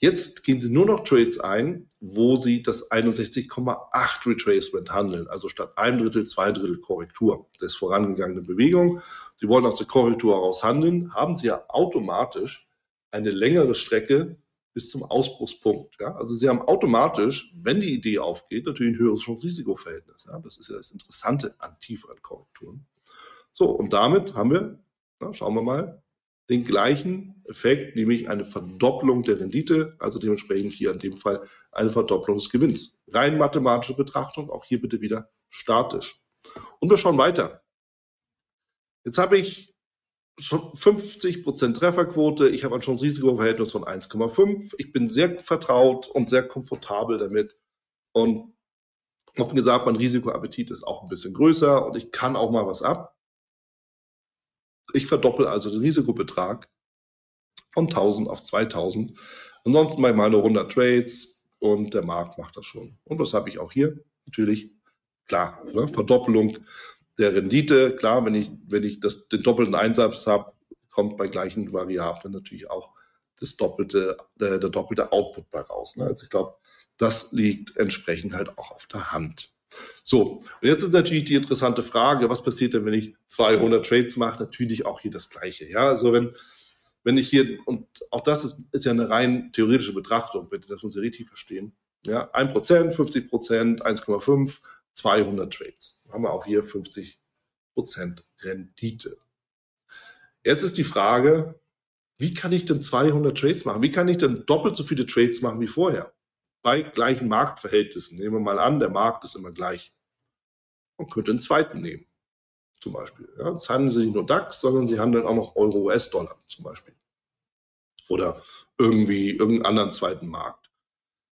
Jetzt gehen Sie nur noch Trades ein, wo Sie das 61,8 Retracement handeln, also statt einem Drittel, zwei Drittel Korrektur des vorangegangenen Bewegung. Sie wollen aus der Korrektur heraus handeln, haben Sie ja automatisch eine längere Strecke bis zum Ausbruchspunkt. Ja? Also Sie haben automatisch, wenn die Idee aufgeht, natürlich ein höheres Chance-Risiko-Verhältnis. Ja? Das ist ja das Interessante an tieferen Korrekturen. So, und damit haben wir, na, schauen wir mal, den gleichen Effekt, nämlich eine Verdopplung der Rendite, also dementsprechend hier in dem Fall eine Verdopplung des Gewinns. Rein mathematische Betrachtung, auch hier bitte wieder statisch. Und wir schauen weiter. Jetzt habe ich schon 50% Trefferquote, ich habe ein Chance-Risiko-Verhältnis von 1,5. Ich bin sehr vertraut und sehr komfortabel damit. Und offen gesagt, mein Risikoappetit ist auch ein bisschen größer und ich kann auch mal was ab. Ich verdoppel also den Risikobetrag von 1000 auf 2000. Ansonsten ich meine 100 Trades und der Markt macht das schon. Und das habe ich auch hier natürlich klar. Ne? Verdoppelung der Rendite. Klar, wenn ich, wenn ich das, den doppelten Einsatz habe, kommt bei gleichen Variablen natürlich auch das doppelte, der, der doppelte Output bei raus. Ne? Also ich glaube, das liegt entsprechend halt auch auf der Hand. So, und jetzt ist natürlich die interessante Frage, was passiert denn, wenn ich 200 Trades mache? Natürlich auch hier das Gleiche. Ja, also wenn, wenn ich hier, und auch das ist, ist ja eine rein theoretische Betrachtung, bitte, wir uns richtig verstehen. Ja, 1%, 50%, 1,5, 200 Trades. Haben wir auch hier 50% Rendite. Jetzt ist die Frage, wie kann ich denn 200 Trades machen? Wie kann ich denn doppelt so viele Trades machen wie vorher? Bei gleichen Marktverhältnissen. Nehmen wir mal an, der Markt ist immer gleich. Man könnte einen zweiten nehmen, zum Beispiel. Ja, jetzt handeln Sie nicht nur DAX, sondern Sie handeln auch noch Euro, US-Dollar zum Beispiel. Oder irgendwie irgendeinen anderen zweiten Markt.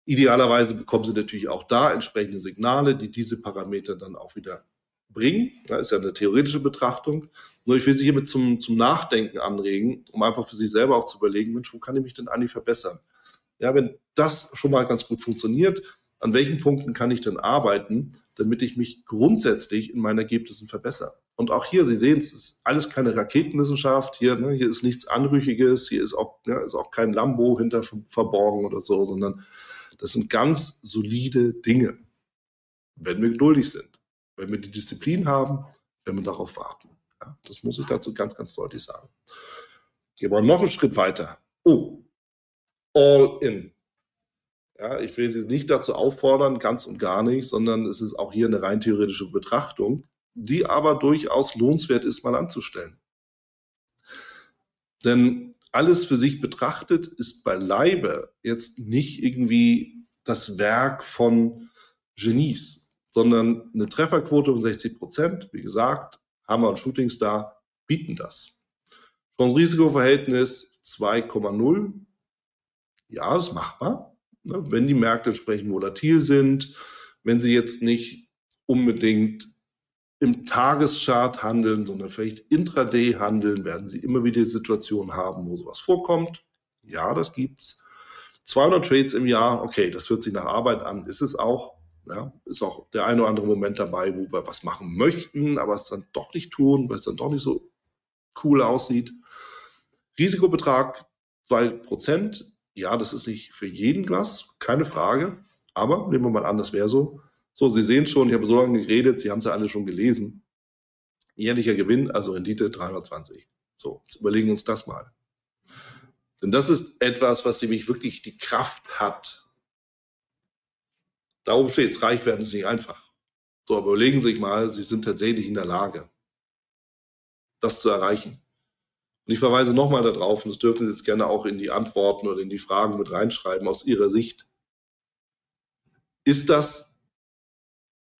Idealerweise bekommen Sie natürlich auch da entsprechende Signale, die diese Parameter dann auch wieder bringen. Das ist ja eine theoretische Betrachtung. Nur ich will Sie hiermit zum, zum Nachdenken anregen, um einfach für sich selber auch zu überlegen, Mensch, wo kann ich mich denn eigentlich verbessern? Ja, wenn das schon mal ganz gut funktioniert, an welchen Punkten kann ich denn arbeiten, damit ich mich grundsätzlich in meinen Ergebnissen verbessere? Und auch hier, Sie sehen, es ist alles keine Raketenwissenschaft. Hier, ne, hier ist nichts Anrüchiges. Hier ist auch, ne, ist auch kein Lambo hinter verborgen oder so, sondern das sind ganz solide Dinge. Wenn wir geduldig sind, wenn wir die Disziplin haben, wenn wir darauf warten. Ja, das muss ich dazu ganz, ganz deutlich sagen. Gehen wir noch einen Schritt weiter. Oh, all in. Ja, ich will Sie nicht dazu auffordern, ganz und gar nicht, sondern es ist auch hier eine rein theoretische Betrachtung, die aber durchaus lohnenswert ist, mal anzustellen. Denn alles für sich betrachtet ist beileibe jetzt nicht irgendwie das Werk von Genies, sondern eine Trefferquote von 60 Prozent, wie gesagt, Hammer und Shooting Star bieten das. Chance-Risiko-Verhältnis 2,0 ja, das ist machbar. Ne? Wenn die Märkte entsprechend volatil sind, wenn Sie jetzt nicht unbedingt im Tageschart handeln, sondern vielleicht intraday handeln, werden Sie immer wieder Situationen haben, wo sowas vorkommt. Ja, das gibt's. 200 Trades im Jahr, okay, das hört sich nach Arbeit an, ist es auch. Ja, ist auch der eine oder andere Moment dabei, wo wir was machen möchten, aber es dann doch nicht tun, weil es dann doch nicht so cool aussieht. Risikobetrag 2%. Ja, das ist nicht für jeden was, keine Frage. Aber nehmen wir mal an, das wäre so. So, Sie sehen schon, ich habe so lange geredet, Sie haben es ja alle schon gelesen. Jährlicher Gewinn, also Rendite 320. So, jetzt überlegen wir uns das mal. Denn das ist etwas, was nämlich wirklich die Kraft hat. Darum steht es, reich werden ist nicht einfach. So, aber überlegen Sie sich mal, Sie sind tatsächlich in der Lage, das zu erreichen. Und ich verweise nochmal darauf, und das dürfen Sie jetzt gerne auch in die Antworten oder in die Fragen mit reinschreiben aus Ihrer Sicht. Ist das,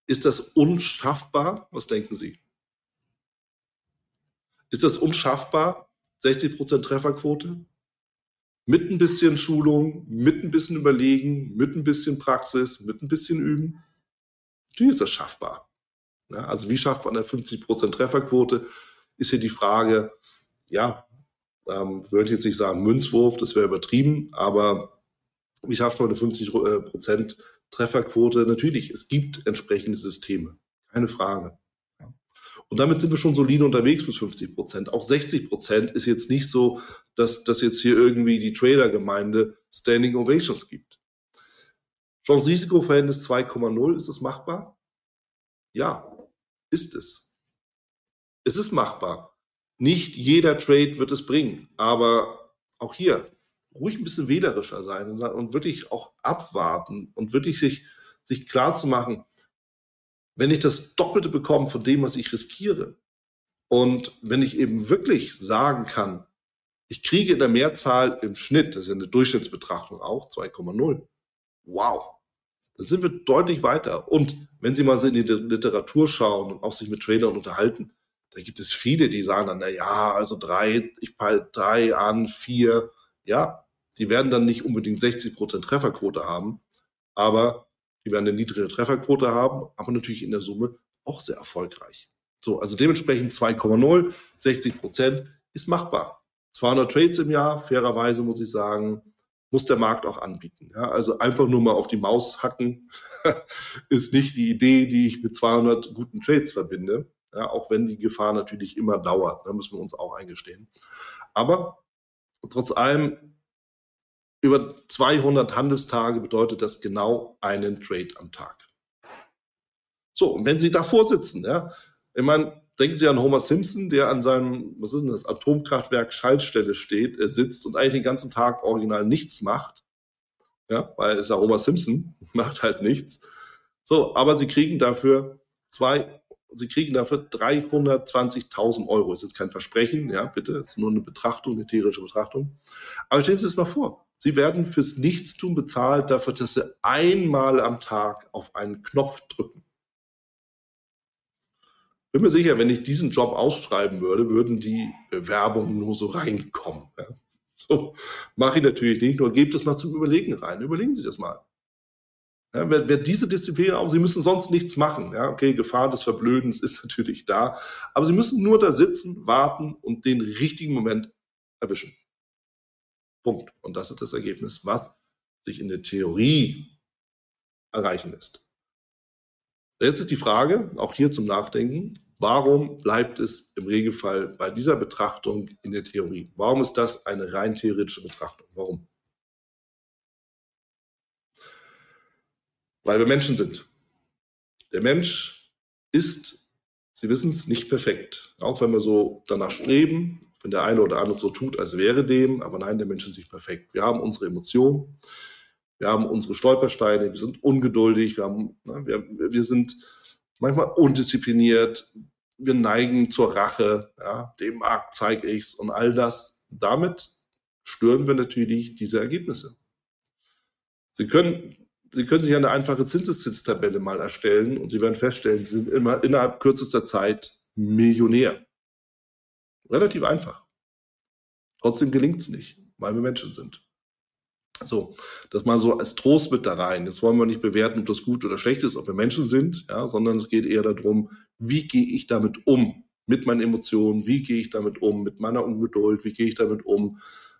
ist das unschaffbar? Was denken Sie? Ist das unschaffbar? 60% Trefferquote? Mit ein bisschen Schulung, mit ein bisschen Überlegen, mit ein bisschen Praxis, mit ein bisschen Üben? Natürlich ist das schaffbar. Ja, also wie schafft man eine 50% Trefferquote? Ist hier die Frage, ja, ähm, würde ich jetzt nicht sagen Münzwurf, das wäre übertrieben, aber wie schafft man eine 50 Prozent Trefferquote? Natürlich, es gibt entsprechende Systeme, keine Frage. Und damit sind wir schon solide unterwegs bis 50 Prozent. Auch 60 Prozent ist jetzt nicht so, dass, dass jetzt hier irgendwie die Trader-Gemeinde Standing Ovations gibt. Chance-Risiko-Verhältnis 2,0, ist es machbar? Ja, ist es. Es ist machbar. Nicht jeder Trade wird es bringen, aber auch hier ruhig ein bisschen wählerischer sein und wirklich auch abwarten und wirklich sich, sich klar zu machen, wenn ich das Doppelte bekomme von dem, was ich riskiere und wenn ich eben wirklich sagen kann, ich kriege in der Mehrzahl im Schnitt, das ist ja eine Durchschnittsbetrachtung auch, 2,0. Wow. Dann sind wir deutlich weiter. Und wenn Sie mal so in die Literatur schauen und auch sich mit Tradern unterhalten, da gibt es viele, die sagen dann, na ja, also drei, ich peile drei an, vier. Ja, die werden dann nicht unbedingt 60 Prozent Trefferquote haben, aber die werden eine niedrige Trefferquote haben, aber natürlich in der Summe auch sehr erfolgreich. So, also dementsprechend 2,0, 60 Prozent ist machbar. 200 Trades im Jahr, fairerweise muss ich sagen, muss der Markt auch anbieten. Ja, also einfach nur mal auf die Maus hacken (laughs) ist nicht die Idee, die ich mit 200 guten Trades verbinde ja, auch wenn die Gefahr natürlich immer dauert, da müssen wir uns auch eingestehen. Aber trotz allem, über 200 Handelstage bedeutet das genau einen Trade am Tag. So, und wenn Sie davor sitzen, ja, ich meine, denken Sie an Homer Simpson, der an seinem, was ist denn das, Atomkraftwerk Schaltstelle steht, er sitzt und eigentlich den ganzen Tag original nichts macht. Ja, weil es ja Homer Simpson, (laughs) macht halt nichts. So, aber Sie kriegen dafür zwei Sie kriegen dafür 320.000 Euro. Ist jetzt kein Versprechen, ja, bitte, ist nur eine Betrachtung, eine theoretische Betrachtung. Aber stellen Sie es mal vor. Sie werden fürs Nichtstun bezahlt dafür, dass Sie einmal am Tag auf einen Knopf drücken. Bin mir sicher, wenn ich diesen Job ausschreiben würde, würden die Bewerbungen nur so reinkommen. Ja. So mache ich natürlich nicht, nur gebt es mal zum Überlegen rein. Überlegen Sie das mal. Ja, wer, wer, diese Disziplin auch, sie müssen sonst nichts machen. Ja, okay, Gefahr des Verblödens ist (laughs) natürlich da, aber sie müssen nur da sitzen, warten und den richtigen Moment erwischen. Punkt. Und das ist das Ergebnis, was sich in der Theorie erreichen lässt. Jetzt ist die Frage, auch hier zum Nachdenken, warum bleibt es im Regelfall bei dieser Betrachtung in der Theorie? Warum ist das eine rein theoretische Betrachtung? Warum? Weil wir Menschen sind. Der Mensch ist, Sie wissen es, nicht perfekt. Auch wenn wir so danach streben, wenn der eine oder andere so tut, als wäre dem, aber nein, der Mensch ist nicht perfekt. Wir haben unsere Emotionen, wir haben unsere Stolpersteine, wir sind ungeduldig, wir, haben, na, wir, wir sind manchmal undiszipliniert, wir neigen zur Rache, ja, dem Markt zeige ich's und all das. Damit stören wir natürlich diese Ergebnisse. Sie können Sie können sich eine einfache Zinseszinstabelle mal erstellen und Sie werden feststellen, Sie sind immer innerhalb kürzester Zeit Millionär. Relativ einfach. Trotzdem gelingt es nicht, weil wir Menschen sind. So, das mal so als Trost mit da rein. Jetzt wollen wir nicht bewerten, ob das gut oder schlecht ist, ob wir Menschen sind, ja, sondern es geht eher darum, wie gehe ich damit um? Mit meinen Emotionen, wie gehe ich damit um? Mit meiner Ungeduld, wie gehe ich damit um?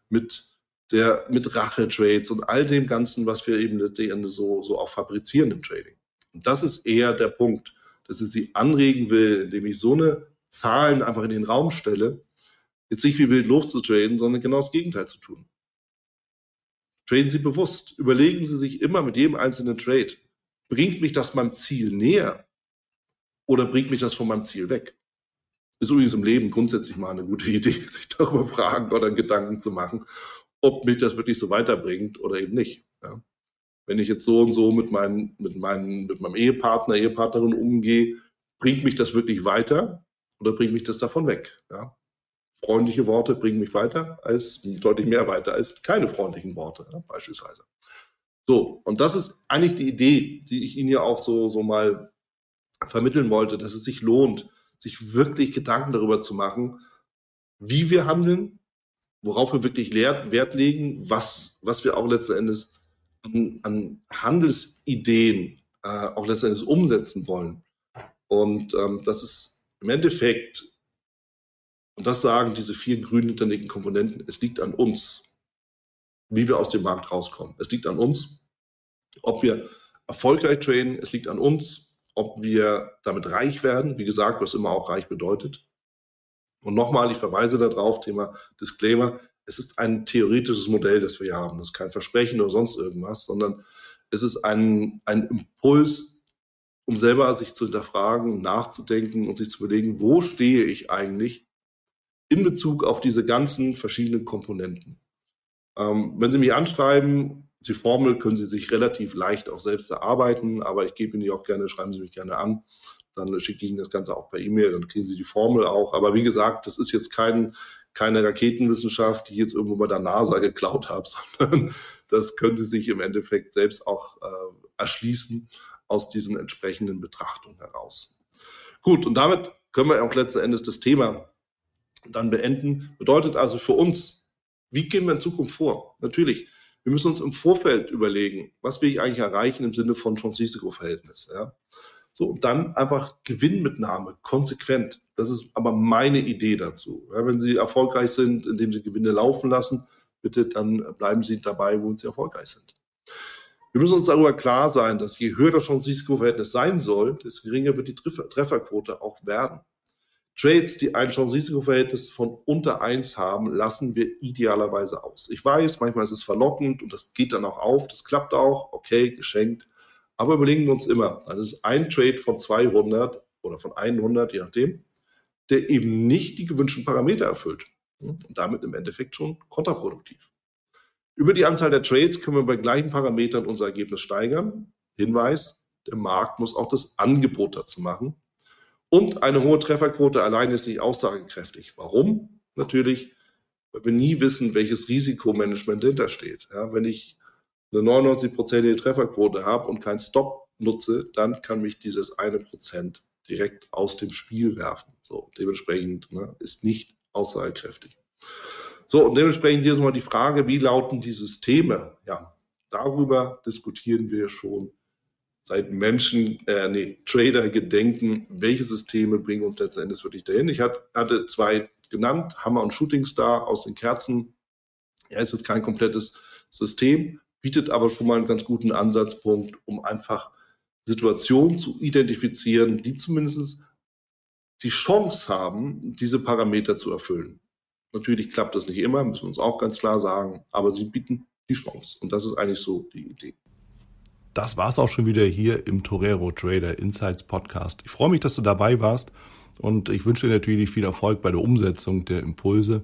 Mit der, mit Rache-Trades und all dem Ganzen, was wir eben so, so auch fabrizieren im Trading. Und das ist eher der Punkt, dass ich sie anregen will, indem ich so eine Zahlen einfach in den Raum stelle, jetzt nicht wie wild loszutraden, sondern genau das Gegenteil zu tun. Traden Sie bewusst. Überlegen Sie sich immer mit jedem einzelnen Trade, bringt mich das meinem Ziel näher oder bringt mich das von meinem Ziel weg? Ist übrigens im Leben grundsätzlich mal eine gute (laughs) Idee, sich darüber fragen oder Gedanken zu machen, ob mich das wirklich so weiterbringt oder eben nicht. Ja. Wenn ich jetzt so und so mit, meinen, mit, meinen, mit meinem Ehepartner, Ehepartnerin umgehe, bringt mich das wirklich weiter oder bringt mich das davon weg? Ja freundliche Worte bringen mich weiter als deutlich mehr weiter als keine freundlichen Worte, ja, beispielsweise. So, und das ist eigentlich die Idee, die ich Ihnen ja auch so, so mal vermitteln wollte, dass es sich lohnt, sich wirklich Gedanken darüber zu machen, wie wir handeln, worauf wir wirklich Wert legen, was, was wir auch letzten Endes an, an Handelsideen äh, auch letzten Endes umsetzen wollen. Und ähm, das ist im Endeffekt und das sagen diese vier grün hinterlegten Komponenten. Es liegt an uns, wie wir aus dem Markt rauskommen. Es liegt an uns, ob wir erfolgreich traden. Es liegt an uns, ob wir damit reich werden. Wie gesagt, was immer auch reich bedeutet. Und nochmal, ich verweise darauf, Thema Disclaimer. Es ist ein theoretisches Modell, das wir hier haben. Das ist kein Versprechen oder sonst irgendwas, sondern es ist ein, ein Impuls, um selber sich zu hinterfragen, nachzudenken und sich zu überlegen, wo stehe ich eigentlich in Bezug auf diese ganzen verschiedenen Komponenten. Ähm, wenn Sie mich anschreiben, die Formel können Sie sich relativ leicht auch selbst erarbeiten, aber ich gebe Ihnen die auch gerne, schreiben Sie mich gerne an. Dann schicke ich Ihnen das Ganze auch per E-Mail, dann kriegen Sie die Formel auch. Aber wie gesagt, das ist jetzt kein, keine Raketenwissenschaft, die ich jetzt irgendwo bei der NASA geklaut habe, (laughs) sondern das können Sie sich im Endeffekt selbst auch äh, erschließen aus diesen entsprechenden Betrachtungen heraus. Gut, und damit können wir auch letzten Endes das Thema dann beenden. Bedeutet also für uns, wie gehen wir in Zukunft vor? Natürlich, wir müssen uns im Vorfeld überlegen, was will ich eigentlich erreichen im Sinne von Chance-Risiko-Verhältnis. Ja? So, und dann einfach Gewinnmitnahme, konsequent. Das ist aber meine Idee dazu. Ja, wenn Sie erfolgreich sind, indem Sie Gewinne laufen lassen, bitte dann bleiben Sie dabei, wo Sie erfolgreich sind. Wir müssen uns darüber klar sein, dass je höher das Chance-Risiko-Verhältnis sein soll, desto geringer wird die Trefferquote auch werden. Trades, die ein Chance-Risiko-Verhältnis von unter 1 haben, lassen wir idealerweise aus. Ich weiß, manchmal ist es verlockend und das geht dann auch auf, das klappt auch, okay, geschenkt. Aber überlegen wir uns immer, dann ist ein Trade von 200 oder von 100, je nachdem, der eben nicht die gewünschten Parameter erfüllt und damit im Endeffekt schon kontraproduktiv. Über die Anzahl der Trades können wir bei gleichen Parametern unser Ergebnis steigern. Hinweis, der Markt muss auch das Angebot dazu machen und eine hohe Trefferquote allein ist nicht aussagekräftig. Warum? Natürlich, weil wir nie wissen, welches Risikomanagement dahinter steht. Ja, wenn ich eine 99-prozentige Trefferquote habe und keinen Stop nutze, dann kann mich dieses eine Prozent direkt aus dem Spiel werfen. So, dementsprechend ne, ist nicht aussagekräftig. So, und dementsprechend hier nochmal die Frage, wie lauten die Systeme? Ja, darüber diskutieren wir schon seit Menschen, äh, nee, Trader gedenken, welche Systeme bringen uns letzten Endes wirklich dahin. Ich hatte zwei genannt, Hammer und Shooting Star aus den Kerzen. Er ist jetzt kein komplettes System, bietet aber schon mal einen ganz guten Ansatzpunkt, um einfach Situationen zu identifizieren, die zumindest die Chance haben, diese Parameter zu erfüllen. Natürlich klappt das nicht immer, müssen wir uns auch ganz klar sagen, aber sie bieten die Chance. Und das ist eigentlich so die Idee. Das war's auch schon wieder hier im Torero Trader Insights Podcast. Ich freue mich, dass du dabei warst und ich wünsche dir natürlich viel Erfolg bei der Umsetzung der Impulse.